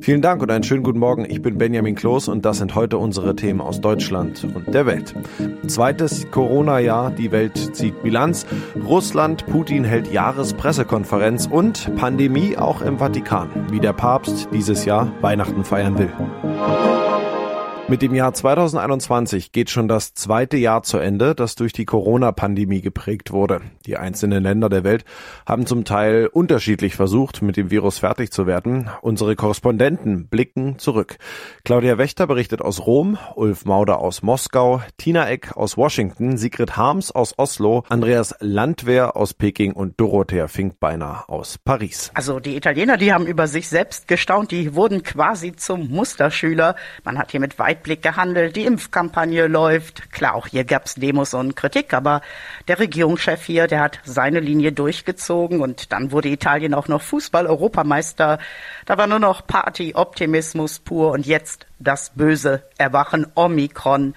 Vielen Dank und einen schönen guten Morgen. Ich bin Benjamin Kloß und das sind heute unsere Themen aus Deutschland und der Welt. Zweites Corona-Jahr, die Welt zieht Bilanz. Russland, Putin hält Jahrespressekonferenz und Pandemie auch im Vatikan, wie der Papst dieses Jahr Weihnachten feiern will. Mit dem Jahr 2021 geht schon das zweite Jahr zu Ende, das durch die Corona-Pandemie geprägt wurde. Die einzelnen Länder der Welt haben zum Teil unterschiedlich versucht, mit dem Virus fertig zu werden. Unsere Korrespondenten blicken zurück. Claudia Wächter berichtet aus Rom, Ulf Mauder aus Moskau, Tina Eck aus Washington, Sigrid Harms aus Oslo, Andreas Landwehr aus Peking und Dorothea Finkbeiner aus Paris. Also die Italiener, die haben über sich selbst gestaunt, die wurden quasi zum Musterschüler. Man hat hier mit Weitblick gehandelt, die Impfkampagne läuft. Klar, auch hier gab's Demos und Kritik, aber der Regierungschef hier, der hat seine Linie durchgezogen und dann wurde Italien auch noch Fußball-Europameister. Da war nur noch Party, Optimismus pur und jetzt das böse Erwachen Omikron.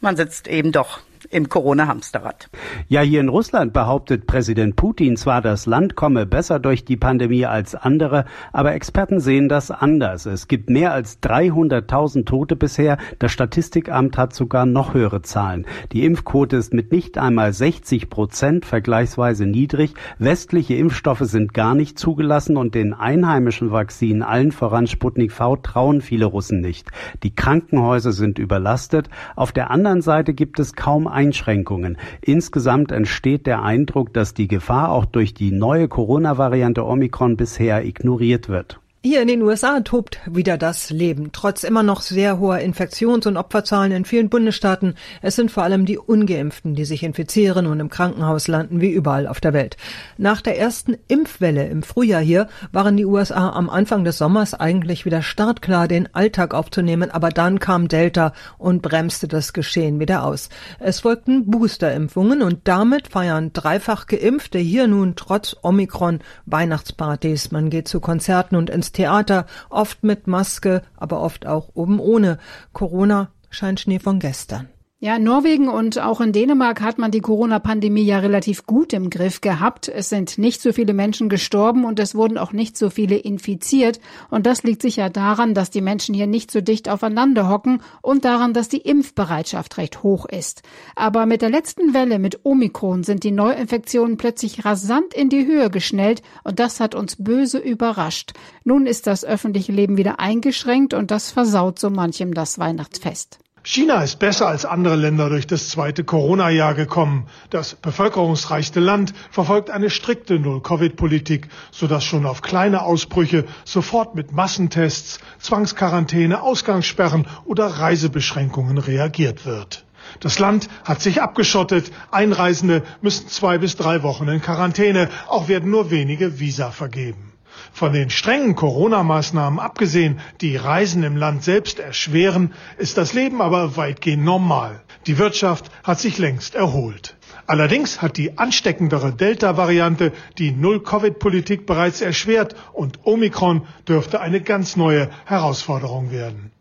Man sitzt eben doch im Corona-Hamsterrad. Ja, hier in Russland behauptet Präsident Putin zwar, das Land komme besser durch die Pandemie als andere, aber Experten sehen das anders. Es gibt mehr als 300.000 Tote bisher. Das Statistikamt hat sogar noch höhere Zahlen. Die Impfquote ist mit nicht einmal 60 Prozent vergleichsweise niedrig. Westliche Impfstoffe sind gar nicht zugelassen und den einheimischen Vakzinen, allen voran Sputnik V, trauen viele Russen nicht. Die Krankenhäuser sind überlastet. Auf der anderen Seite gibt es kaum Einschränkungen. Insgesamt entsteht der Eindruck, dass die Gefahr auch durch die neue Corona-Variante Omikron bisher ignoriert wird. Hier in den USA tobt wieder das Leben. Trotz immer noch sehr hoher Infektions- und Opferzahlen in vielen Bundesstaaten. Es sind vor allem die Ungeimpften, die sich infizieren und im Krankenhaus landen, wie überall auf der Welt. Nach der ersten Impfwelle im Frühjahr hier waren die USA am Anfang des Sommers eigentlich wieder startklar, den Alltag aufzunehmen. Aber dann kam Delta und bremste das Geschehen wieder aus. Es folgten Boosterimpfungen und damit feiern dreifach Geimpfte hier nun trotz Omikron Weihnachtspartys. Man geht zu Konzerten und ins Theater, oft mit Maske, aber oft auch oben ohne. Corona scheint Schnee von gestern. Ja, in Norwegen und auch in Dänemark hat man die Corona-Pandemie ja relativ gut im Griff gehabt. Es sind nicht so viele Menschen gestorben und es wurden auch nicht so viele infiziert. Und das liegt sicher daran, dass die Menschen hier nicht so dicht aufeinander hocken und daran, dass die Impfbereitschaft recht hoch ist. Aber mit der letzten Welle mit Omikron sind die Neuinfektionen plötzlich rasant in die Höhe geschnellt und das hat uns böse überrascht. Nun ist das öffentliche Leben wieder eingeschränkt und das versaut so manchem das Weihnachtsfest. China ist besser als andere Länder durch das zweite Corona-Jahr gekommen. Das bevölkerungsreichste Land verfolgt eine strikte Null-Covid-Politik, sodass schon auf kleine Ausbrüche sofort mit Massentests, Zwangsquarantäne, Ausgangssperren oder Reisebeschränkungen reagiert wird. Das Land hat sich abgeschottet. Einreisende müssen zwei bis drei Wochen in Quarantäne. Auch werden nur wenige Visa vergeben. Von den strengen Corona-Maßnahmen abgesehen, die Reisen im Land selbst erschweren, ist das Leben aber weitgehend normal. Die Wirtschaft hat sich längst erholt. Allerdings hat die ansteckendere Delta-Variante die Null-Covid-Politik bereits erschwert und Omikron dürfte eine ganz neue Herausforderung werden.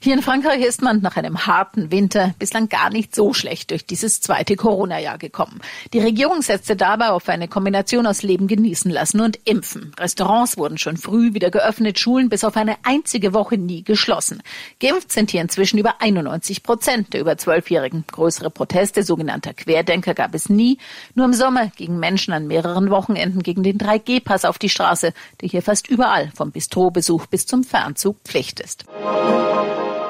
Hier in Frankreich ist man nach einem harten Winter bislang gar nicht so schlecht durch dieses zweite Corona-Jahr gekommen. Die Regierung setzte dabei auf eine Kombination aus Leben genießen lassen und impfen. Restaurants wurden schon früh wieder geöffnet, Schulen bis auf eine einzige Woche nie geschlossen. Geimpft sind hier inzwischen über 91 Prozent der über Zwölfjährigen. Größere Proteste sogenannter Querdenker gab es nie. Nur im Sommer gingen Menschen an mehreren Wochenenden gegen den 3G-Pass auf die Straße, der hier fast überall vom Bistrobesuch bis zum Fernzug Pflicht ist.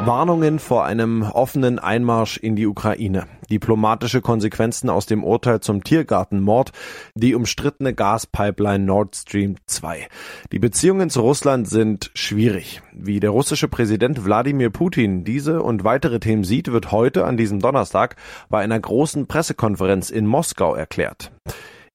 Warnungen vor einem offenen Einmarsch in die Ukraine, diplomatische Konsequenzen aus dem Urteil zum Tiergartenmord, die umstrittene Gaspipeline Nord Stream 2. Die Beziehungen zu Russland sind schwierig. Wie der russische Präsident Wladimir Putin diese und weitere Themen sieht, wird heute an diesem Donnerstag bei einer großen Pressekonferenz in Moskau erklärt.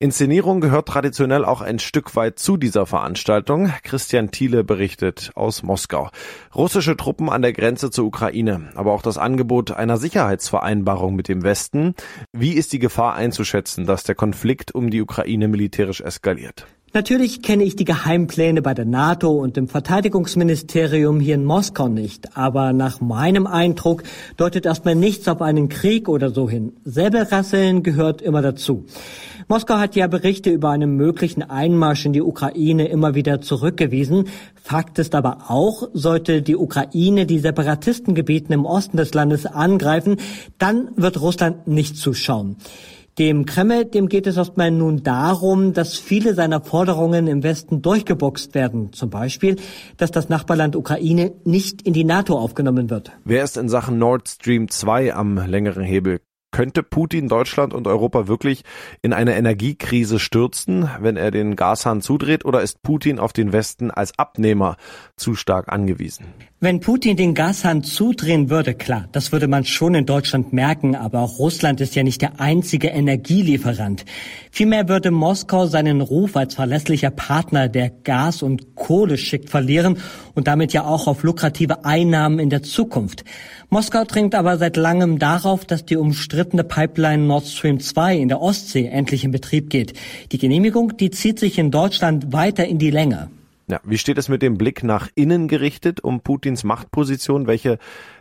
Inszenierung gehört traditionell auch ein Stück weit zu dieser Veranstaltung. Christian Thiele berichtet aus Moskau. Russische Truppen an der Grenze zur Ukraine, aber auch das Angebot einer Sicherheitsvereinbarung mit dem Westen. Wie ist die Gefahr einzuschätzen, dass der Konflikt um die Ukraine militärisch eskaliert? Natürlich kenne ich die Geheimpläne bei der NATO und dem Verteidigungsministerium hier in Moskau nicht, aber nach meinem Eindruck deutet erstmal nichts auf einen Krieg oder so hin. Säbelrasseln gehört immer dazu. Moskau hat ja Berichte über einen möglichen Einmarsch in die Ukraine immer wieder zurückgewiesen. Fakt ist aber auch, sollte die Ukraine die Separatistengebieten im Osten des Landes angreifen, dann wird Russland nicht zuschauen. Dem Kreml, dem geht es erstmal nun darum, dass viele seiner Forderungen im Westen durchgeboxt werden. Zum Beispiel, dass das Nachbarland Ukraine nicht in die NATO aufgenommen wird. Wer ist in Sachen Nord Stream 2 am längeren Hebel? Könnte Putin Deutschland und Europa wirklich in eine Energiekrise stürzen, wenn er den Gashahn zudreht, oder ist Putin auf den Westen als Abnehmer zu stark angewiesen? Wenn Putin den Gashahn zudrehen würde, klar, das würde man schon in Deutschland merken, aber auch Russland ist ja nicht der einzige Energielieferant. Vielmehr würde Moskau seinen Ruf als verlässlicher Partner, der Gas und Kohle schickt, verlieren und damit ja auch auf lukrative Einnahmen in der Zukunft. Moskau dringt aber seit langem darauf, dass die umstrittene Pipeline Nord Stream 2 in der Ostsee endlich in Betrieb geht. Die Genehmigung, die zieht sich in Deutschland weiter in die Länge. Ja, wie steht es mit dem Blick nach innen gerichtet um Putins Machtposition? Welche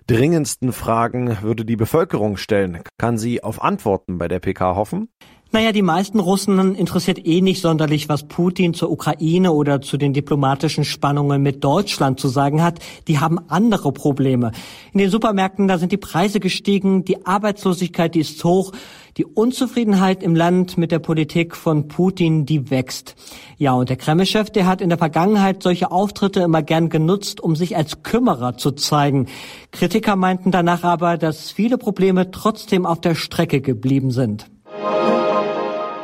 dringendsten Fragen würde die Bevölkerung stellen? Kann sie auf Antworten bei der PK hoffen? Naja, die meisten Russen interessiert eh nicht sonderlich, was Putin zur Ukraine oder zu den diplomatischen Spannungen mit Deutschland zu sagen hat. Die haben andere Probleme. In den Supermärkten, da sind die Preise gestiegen, die Arbeitslosigkeit, die ist hoch, die Unzufriedenheit im Land mit der Politik von Putin, die wächst. Ja, und der Kreml-Chef, der hat in der Vergangenheit solche Auftritte immer gern genutzt, um sich als Kümmerer zu zeigen. Kritiker meinten danach aber, dass viele Probleme trotzdem auf der Strecke geblieben sind.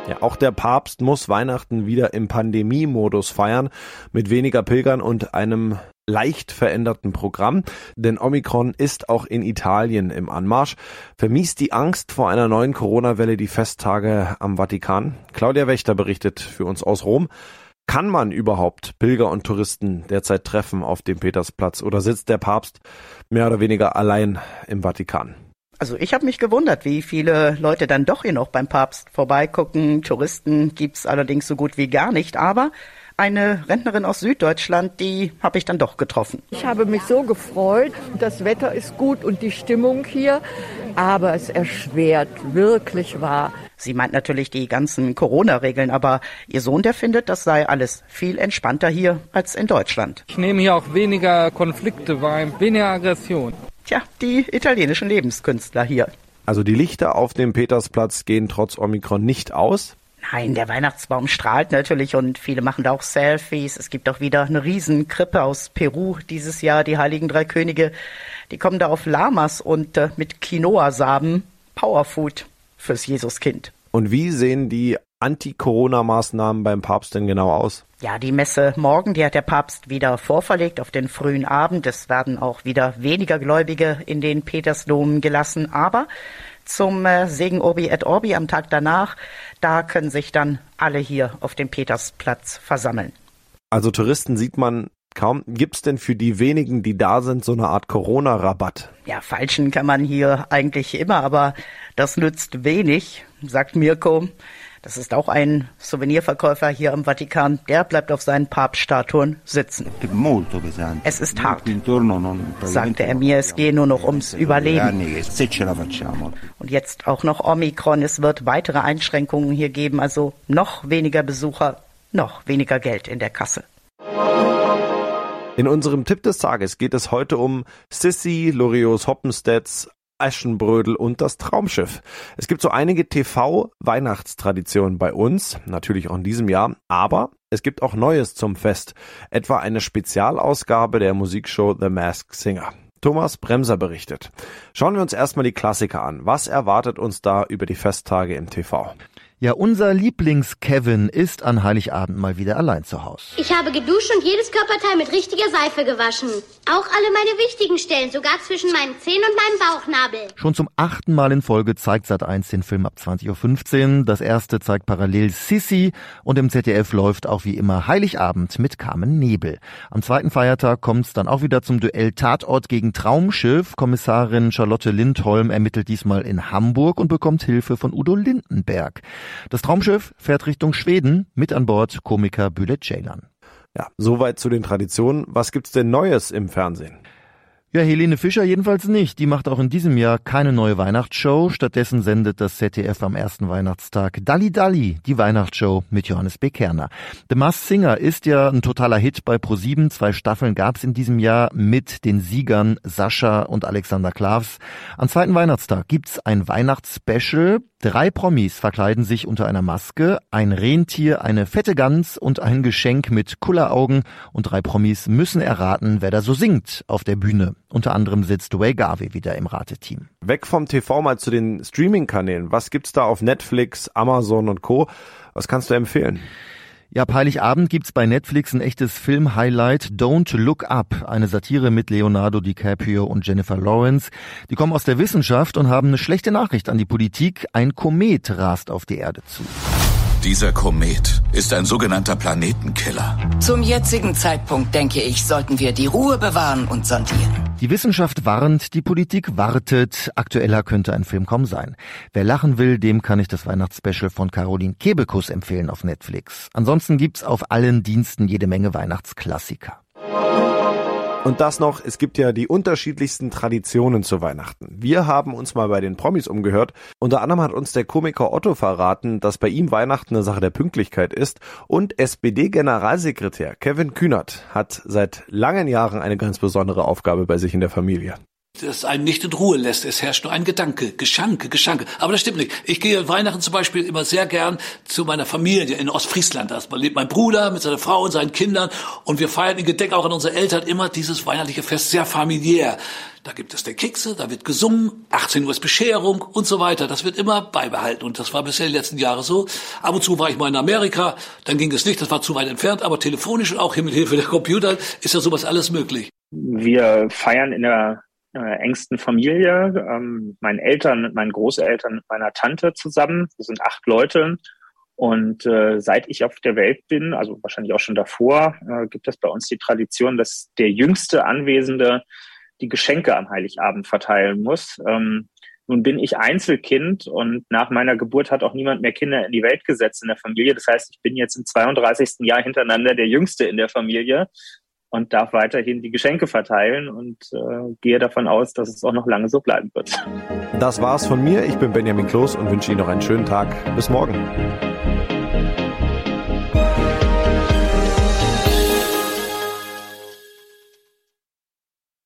Ja, auch der Papst muss Weihnachten wieder im Pandemiemodus feiern, mit weniger Pilgern und einem leicht veränderten Programm, denn Omikron ist auch in Italien im Anmarsch. Vermiest die Angst vor einer neuen Corona-Welle die Festtage am Vatikan? Claudia Wächter berichtet für uns aus Rom. Kann man überhaupt Pilger und Touristen derzeit treffen auf dem Petersplatz oder sitzt der Papst mehr oder weniger allein im Vatikan? Also ich habe mich gewundert, wie viele Leute dann doch hier noch beim Papst vorbeigucken. Touristen gibt's allerdings so gut wie gar nicht, aber eine Rentnerin aus Süddeutschland, die habe ich dann doch getroffen. Ich habe mich so gefreut. Das Wetter ist gut und die Stimmung hier, aber es erschwert wirklich wahr. Sie meint natürlich die ganzen Corona-Regeln, aber ihr Sohn, der findet, das sei alles viel entspannter hier als in Deutschland. Ich nehme hier auch weniger Konflikte wahr, weniger Aggression. Tja, die italienischen Lebenskünstler hier. Also die Lichter auf dem Petersplatz gehen trotz Omikron nicht aus. Nein, der Weihnachtsbaum strahlt natürlich und viele machen da auch Selfies. Es gibt auch wieder eine Riesenkrippe aus Peru dieses Jahr, die Heiligen Drei Könige. Die kommen da auf Lamas und äh, mit Quinoa-Samen Powerfood fürs Jesuskind. Und wie sehen die Anti-Corona-Maßnahmen beim Papst denn genau aus? Ja, die Messe morgen, die hat der Papst wieder vorverlegt auf den frühen Abend. Es werden auch wieder weniger Gläubige in den Petersdom gelassen. Aber zum äh, Segen Orbi et Orbi am Tag danach, da können sich dann alle hier auf dem Petersplatz versammeln. Also Touristen sieht man kaum. Gibt's denn für die wenigen, die da sind, so eine Art Corona-Rabatt? Ja, falschen kann man hier eigentlich immer, aber das nützt wenig, sagt Mirko. Das ist auch ein Souvenirverkäufer hier im Vatikan. Der bleibt auf seinen Papststatuen sitzen. Es ist hart, sagte er mir. Es gehe nur noch ums Überleben. Und jetzt auch noch Omikron. Es wird weitere Einschränkungen hier geben. Also noch weniger Besucher, noch weniger Geld in der Kasse. In unserem Tipp des Tages geht es heute um Sissy, Lorios Hoppenstedts, Aschenbrödel und das Traumschiff. Es gibt so einige TV-Weihnachtstraditionen bei uns, natürlich auch in diesem Jahr, aber es gibt auch Neues zum Fest, etwa eine Spezialausgabe der Musikshow The Masked Singer. Thomas Bremser berichtet. Schauen wir uns erstmal die Klassiker an. Was erwartet uns da über die Festtage im TV? Ja, unser Lieblings-Kevin ist an Heiligabend mal wieder allein zu Hause. Ich habe geduscht und jedes Körperteil mit richtiger Seife gewaschen. Auch alle meine wichtigen Stellen, sogar zwischen meinen Zehen und meinem Bauchnabel. Schon zum achten Mal in Folge zeigt Sat1 den Film ab 20.15 Uhr. Das erste zeigt parallel Sissy und im ZDF läuft auch wie immer Heiligabend mit Carmen Nebel. Am zweiten Feiertag kommt es dann auch wieder zum Duell Tatort gegen Traumschiff. Kommissarin Charlotte Lindholm ermittelt diesmal in Hamburg und bekommt Hilfe von Udo Lindenberg. Das Traumschiff fährt Richtung Schweden, mit an Bord Komiker Bülent Ceylan. Ja, soweit zu den Traditionen. Was gibt's denn Neues im Fernsehen? Ja, Helene Fischer jedenfalls nicht. Die macht auch in diesem Jahr keine neue Weihnachtsshow. Stattdessen sendet das ZDF am ersten Weihnachtstag Dalli Dalli, die Weihnachtsshow mit Johannes B. Kerner. The Masked Singer ist ja ein totaler Hit bei ProSieben. Zwei Staffeln gab's in diesem Jahr mit den Siegern Sascha und Alexander Klavs. Am zweiten Weihnachtstag gibt's ein Weihnachtsspecial. Drei Promis verkleiden sich unter einer Maske, ein Rentier, eine fette Gans und ein Geschenk mit Kulleraugen und drei Promis müssen erraten, wer da so singt auf der Bühne. Unter anderem sitzt Way Garvey wieder im Rateteam. Weg vom TV mal zu den Streaming-Kanälen. Was gibt's da auf Netflix, Amazon und Co? Was kannst du empfehlen? Ja, ab Heiligabend gibt's bei Netflix ein echtes Film-Highlight, Don't Look Up, eine Satire mit Leonardo DiCaprio und Jennifer Lawrence. Die kommen aus der Wissenschaft und haben eine schlechte Nachricht an die Politik. Ein Komet rast auf die Erde zu. Dieser Komet ist ein sogenannter Planetenkiller. Zum jetzigen Zeitpunkt, denke ich, sollten wir die Ruhe bewahren und sondieren. Die Wissenschaft warnt, die Politik wartet. Aktueller könnte ein Film kaum sein. Wer lachen will, dem kann ich das Weihnachtsspecial von Caroline Kebekus empfehlen auf Netflix. Ansonsten gibt's auf allen Diensten jede Menge Weihnachtsklassiker. Und das noch, es gibt ja die unterschiedlichsten Traditionen zu Weihnachten. Wir haben uns mal bei den Promis umgehört. Unter anderem hat uns der Komiker Otto verraten, dass bei ihm Weihnachten eine Sache der Pünktlichkeit ist. Und SPD-Generalsekretär Kevin Kühnert hat seit langen Jahren eine ganz besondere Aufgabe bei sich in der Familie das einen nicht in Ruhe lässt. Es herrscht nur ein Gedanke, Geschanke, Geschanke. Aber das stimmt nicht. Ich gehe Weihnachten zum Beispiel immer sehr gern zu meiner Familie in Ostfriesland. Da lebt mein Bruder mit seiner Frau und seinen Kindern und wir feiern in Gedenk auch an unsere Eltern immer dieses weihnachtliche Fest sehr familiär. Da gibt es der Kekse, da wird gesungen, 18 Uhr ist Bescherung und so weiter. Das wird immer beibehalten und das war bisher die letzten Jahre so. Ab und zu war ich mal in Amerika, dann ging es nicht, das war zu weit entfernt, aber telefonisch und auch hier mit Hilfe der Computer ist ja sowas alles möglich. Wir feiern in der äh, engsten Familie, ähm, meinen Eltern, mit meinen Großeltern, mit meiner Tante zusammen. Wir sind acht Leute. Und äh, seit ich auf der Welt bin, also wahrscheinlich auch schon davor, äh, gibt es bei uns die Tradition, dass der jüngste Anwesende die Geschenke am Heiligabend verteilen muss. Ähm, nun bin ich Einzelkind und nach meiner Geburt hat auch niemand mehr Kinder in die Welt gesetzt in der Familie. Das heißt, ich bin jetzt im 32. Jahr hintereinander der Jüngste in der Familie und darf weiterhin die Geschenke verteilen und äh, gehe davon aus, dass es auch noch lange so bleiben wird. Das war's von mir. Ich bin Benjamin Kloß und wünsche Ihnen noch einen schönen Tag. Bis morgen.